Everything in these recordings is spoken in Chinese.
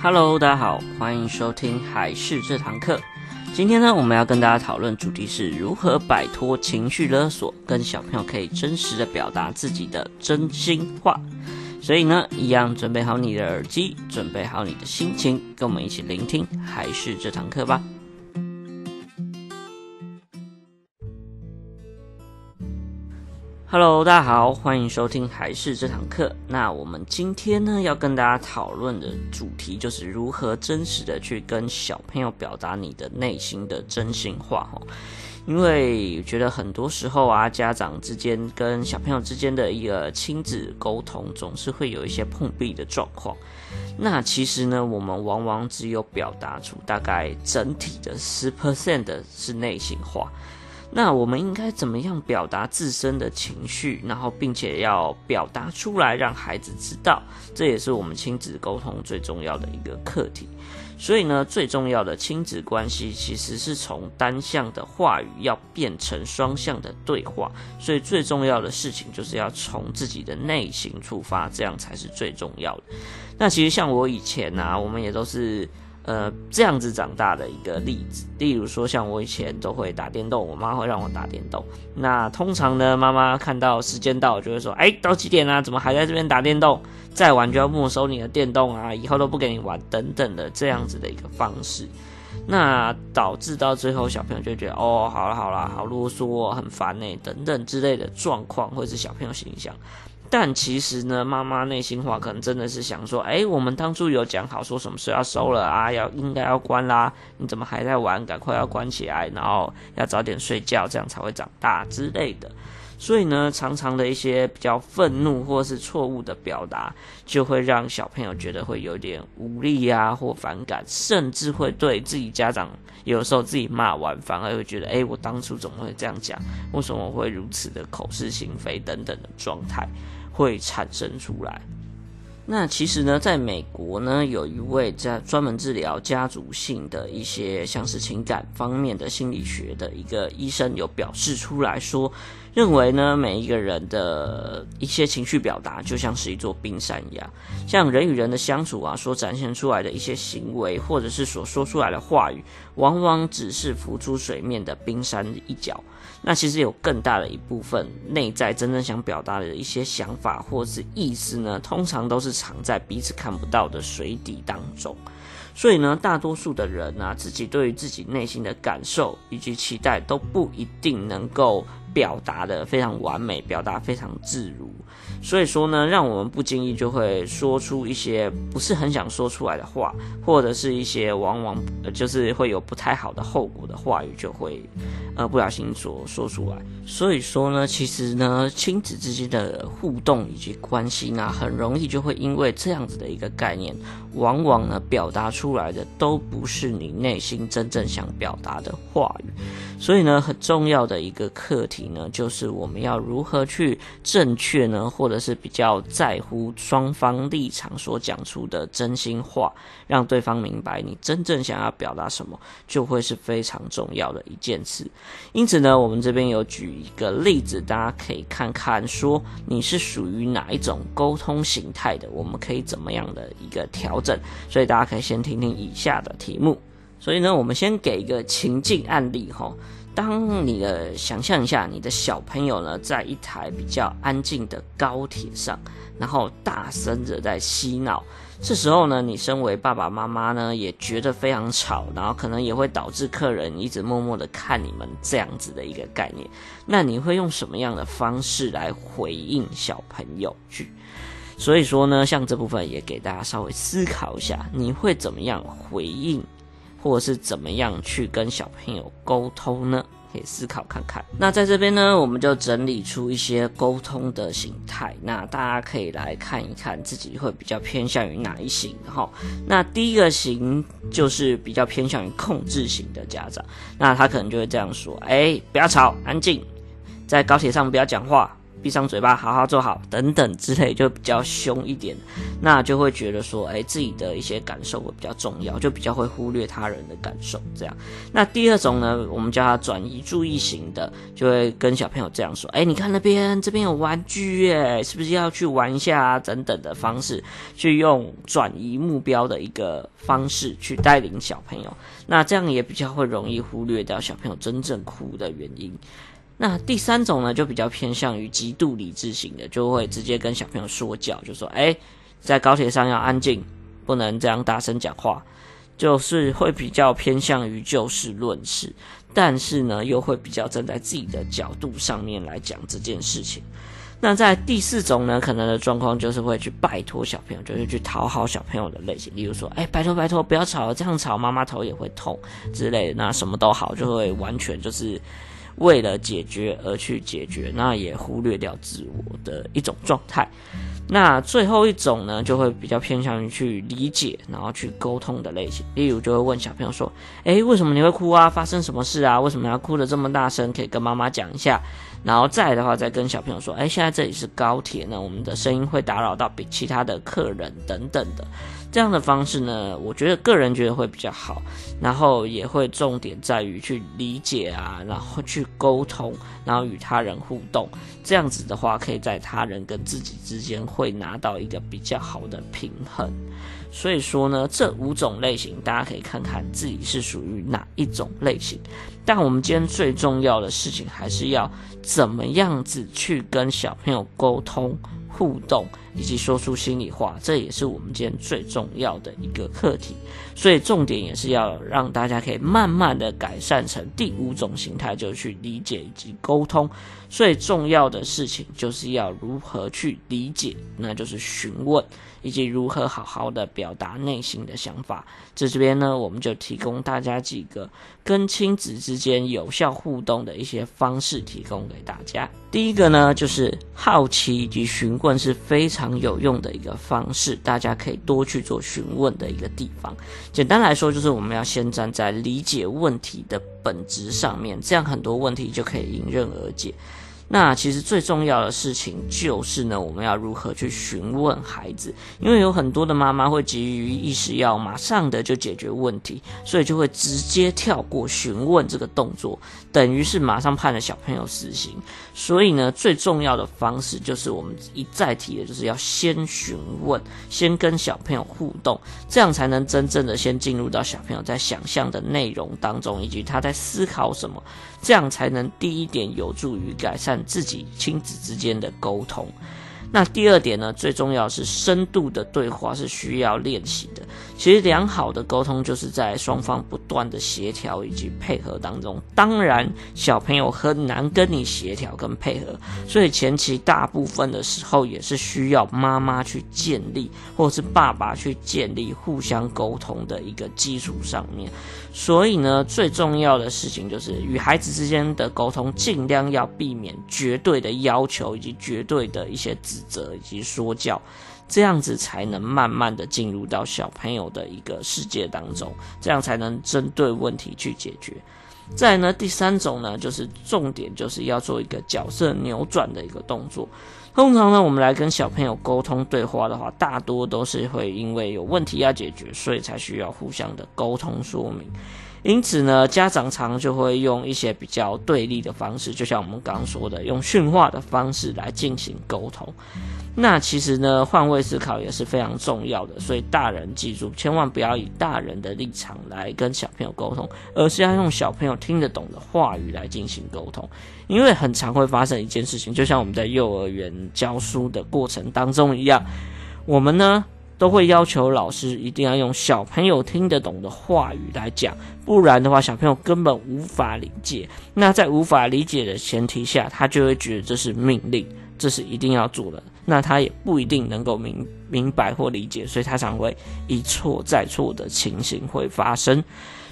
Hello，大家好，欢迎收听海事这堂课。今天呢，我们要跟大家讨论主题是如何摆脱情绪勒索，跟小朋友可以真实的表达自己的真心话。所以呢，一样准备好你的耳机，准备好你的心情，跟我们一起聆听海事这堂课吧。Hello，大家好，欢迎收听还是这堂课。那我们今天呢，要跟大家讨论的主题就是如何真实的去跟小朋友表达你的内心的真心话哦。因为觉得很多时候啊，家长之间跟小朋友之间的一个亲子沟通，总是会有一些碰壁的状况。那其实呢，我们往往只有表达出大概整体的十 percent 的是内心话。那我们应该怎么样表达自身的情绪，然后并且要表达出来，让孩子知道，这也是我们亲子沟通最重要的一个课题。所以呢，最重要的亲子关系其实是从单向的话语要变成双向的对话。所以最重要的事情就是要从自己的内心出发，这样才是最重要的。那其实像我以前呢、啊，我们也都是。呃，这样子长大的一个例子，例如说，像我以前都会打电动，我妈会让我打电动。那通常呢，妈妈看到时间到，就会说：“哎，到几点啊？怎么还在这边打电动？再玩就要没收你的电动啊！以后都不给你玩，等等的这样子的一个方式。”那导致到最后，小朋友就觉得：“哦，好了好了，好啰嗦，很烦欸，等等之类的状况，或者是小朋友形象。但其实呢，妈妈内心话可能真的是想说，哎，我们当初有讲好说什么事要收了啊，要应该要关啦，你怎么还在玩？赶快要关起来，然后要早点睡觉，这样才会长大之类的。所以呢，常常的一些比较愤怒或是错误的表达，就会让小朋友觉得会有点无力啊，或反感，甚至会对自己家长有时候自己骂完，反而会觉得，哎，我当初怎么会这样讲？为什么我会如此的口是心非等等的状态。会产生出来。那其实呢，在美国呢，有一位在专门治疗家族性的一些像是情感方面的心理学的一个医生，有表示出来说，认为呢，每一个人的一些情绪表达就像是一座冰山一样，像人与人的相处啊，所展现出来的一些行为，或者是所说出来的话语，往往只是浮出水面的冰山一角。那其实有更大的一部分内在真正想表达的一些想法或是意思呢，通常都是藏在彼此看不到的水底当中。所以呢，大多数的人啊，自己对于自己内心的感受以及期待都不一定能够表达的非常完美，表达非常自如。所以说呢，让我们不经意就会说出一些不是很想说出来的话，或者是一些往往就是会有不太好的后果的话语，就会呃不小心说说出来。所以说呢，其实呢，亲子之间的互动以及关系呢，很容易就会因为这样子的一个概念，往往呢表达出来的都不是你内心真正想表达的话语。所以呢，很重要的一个课题呢，就是我们要如何去正确呢，或者是比较在乎双方立场所讲出的真心话，让对方明白你真正想要表达什么，就会是非常重要的一件事。因此呢，我们这边有举一个例子，大家可以看看，说你是属于哪一种沟通形态的，我们可以怎么样的一个调整。所以大家可以先听听以下的题目。所以呢，我们先给一个情境案例哈。当你的想象一下，你的小朋友呢，在一台比较安静的高铁上，然后大声的在嬉闹。这时候呢，你身为爸爸妈妈呢，也觉得非常吵，然后可能也会导致客人一直默默的看你们这样子的一个概念。那你会用什么样的方式来回应小朋友去？所以说呢，像这部分也给大家稍微思考一下，你会怎么样回应？或者是怎么样去跟小朋友沟通呢？可以思考看看。那在这边呢，我们就整理出一些沟通的形态。那大家可以来看一看自己会比较偏向于哪一型哈。那第一个型就是比较偏向于控制型的家长。那他可能就会这样说：哎，不要吵，安静，在高铁上不要讲话，闭上嘴巴，好好坐好，等等之类，就比较凶一点，那就会觉得说，哎，自己的一些感受会比较重要，就比较会忽略他人的感受。这样，那第二种呢，我们叫他转移注意型的，就会跟小朋友这样说，哎，你看那边，这边有玩具耶，是不是要去玩一下啊？等等的方式，去用转移目标的一个方式去带领小朋友，那这样也比较会容易忽略掉小朋友真正哭的原因。那第三种呢，就比较偏向于极度理智型的，就会直接跟小朋友说教，就说：“哎，在高铁上要安静，不能这样大声讲话。”就是会比较偏向于就事论事，但是呢，又会比较站在自己的角度上面来讲这件事情。那在第四种呢，可能的状况就是会去拜托小朋友，就是去讨好小朋友的类型，例如说：“哎，拜托拜托，不要吵了，这样吵妈妈头也会痛之类的。”那什么都好，就会完全就是。为了解决而去解决，那也忽略掉自我的一种状态。那最后一种呢，就会比较偏向于去理解，然后去沟通的类型。例如，就会问小朋友说：“诶，为什么你会哭啊？发生什么事啊？为什么要哭得这么大声？可以跟妈妈讲一下。”然后再的话，再跟小朋友说：“诶，现在这里是高铁呢，我们的声音会打扰到比其他的客人等等的。”这样的方式呢，我觉得个人觉得会比较好，然后也会重点在于去理解啊，然后去沟通，然后与他人互动。这样子的话，可以在他人跟自己之间会拿到一个比较好的平衡。所以说呢，这五种类型，大家可以看看自己是属于哪一种类型。但我们今天最重要的事情，还是要怎么样子去跟小朋友沟通。互动以及说出心里话，这也是我们今天最重要的一个课题。所以重点也是要让大家可以慢慢的改善成第五种形态，就去理解以及沟通。最重要的事情就是要如何去理解，那就是询问。以及如何好好的表达内心的想法，在这边呢，我们就提供大家几个跟亲子之间有效互动的一些方式，提供给大家。第一个呢，就是好奇以及询问是非常有用的一个方式，大家可以多去做询问的一个地方。简单来说，就是我们要先站在理解问题的本质上面，这样很多问题就可以迎刃而解。那其实最重要的事情就是呢，我们要如何去询问孩子，因为有很多的妈妈会急于一时要马上的就解决问题，所以就会直接跳过询问这个动作，等于是马上判了小朋友死刑。所以呢，最重要的方式就是我们一再提的，就是要先询问，先跟小朋友互动，这样才能真正的先进入到小朋友在想象的内容当中，以及他在思考什么。这样才能第一点有助于改善自己亲子之间的沟通。那第二点呢，最重要是深度的对话是需要练习的。其实良好的沟通就是在双方不断的协调以及配合当中。当然，小朋友很难跟你协调跟配合，所以前期大部分的时候也是需要妈妈去建立，或者是爸爸去建立互相沟通的一个基础上面。所以呢，最重要的事情就是与孩子之间的沟通，尽量要避免绝对的要求以及绝对的一些指责以及说教，这样子才能慢慢的进入到小朋友的一个世界当中，这样才能针对问题去解决。再呢，第三种呢，就是重点就是要做一个角色扭转的一个动作。通常呢，我们来跟小朋友沟通对话的话，大多都是会因为有问题要解决，所以才需要互相的沟通说明。因此呢，家长常就会用一些比较对立的方式，就像我们刚刚说的，用训话的方式来进行沟通。那其实呢，换位思考也是非常重要的，所以大人记住，千万不要以大人的立场来跟小朋友沟通，而是要用小朋友听得懂的话语来进行沟通。因为很常会发生一件事情，就像我们在幼儿园教书的过程当中一样，我们呢都会要求老师一定要用小朋友听得懂的话语来讲，不然的话，小朋友根本无法理解。那在无法理解的前提下，他就会觉得这是命令，这是一定要做的。那他也不一定能够明明白或理解，所以他常会一错再错的情形会发生。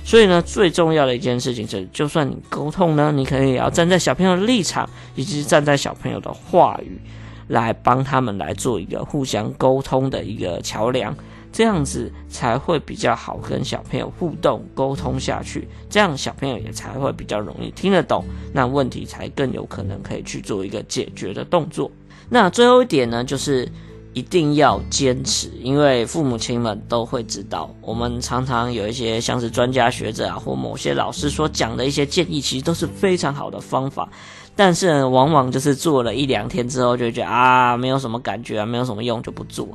所以呢，最重要的一件事情是，就算你沟通呢，你可能也要站在小朋友的立场，以及站在小朋友的话语，来帮他们来做一个互相沟通的一个桥梁。这样子才会比较好跟小朋友互动沟通下去，这样小朋友也才会比较容易听得懂，那问题才更有可能可以去做一个解决的动作。那最后一点呢，就是一定要坚持，因为父母亲们都会知道，我们常常有一些像是专家学者啊，或某些老师所讲的一些建议，其实都是非常好的方法。但是呢，往往就是做了一两天之后，就觉得啊，没有什么感觉啊，没有什么用，就不做。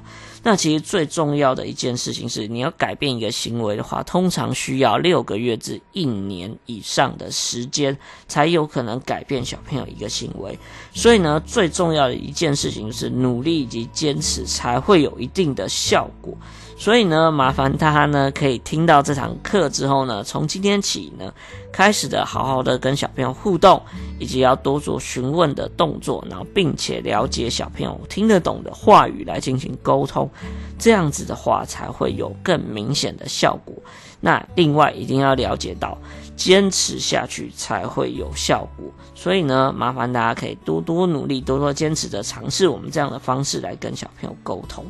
那其实最重要的一件事情是，你要改变一个行为的话，通常需要六个月至一年以上的时间，才有可能改变小朋友一个行为。所以呢，最重要的一件事情是努力以及坚持，才会有一定的效果。所以呢，麻烦他呢可以听到这堂课之后呢，从今天起呢，开始的好好的跟小朋友互动，以及要多做询问的动作，然后并且了解小朋友听得懂的话语来进行沟通，这样子的话才会有更明显的效果。那另外一定要了解到，坚持下去才会有效果。所以呢，麻烦大家可以多多努力，多多坚持的尝试我们这样的方式来跟小朋友沟通。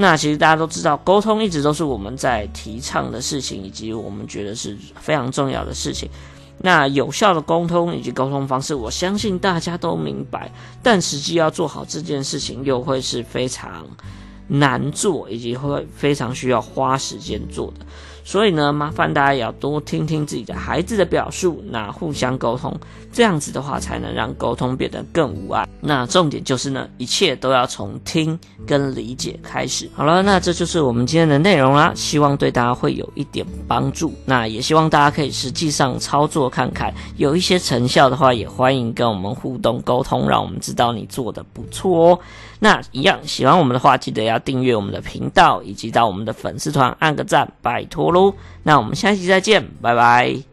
那其实大家都知道，沟通一直都是我们在提倡的事情，以及我们觉得是非常重要的事情。那有效的沟通以及沟通方式，我相信大家都明白，但实际要做好这件事情，又会是非常难做，以及会非常需要花时间做的。所以呢，麻烦大家也要多听听自己的孩子的表述，那互相沟通，这样子的话才能让沟通变得更无碍。那重点就是呢，一切都要从听跟理解开始。好了，那这就是我们今天的内容啦，希望对大家会有一点帮助。那也希望大家可以实际上操作看看，有一些成效的话，也欢迎跟我们互动沟通，让我们知道你做的不错哦。那一样喜欢我们的话，记得要订阅我们的频道，以及到我们的粉丝团按个赞，拜托喽。那我们下期再见，拜拜。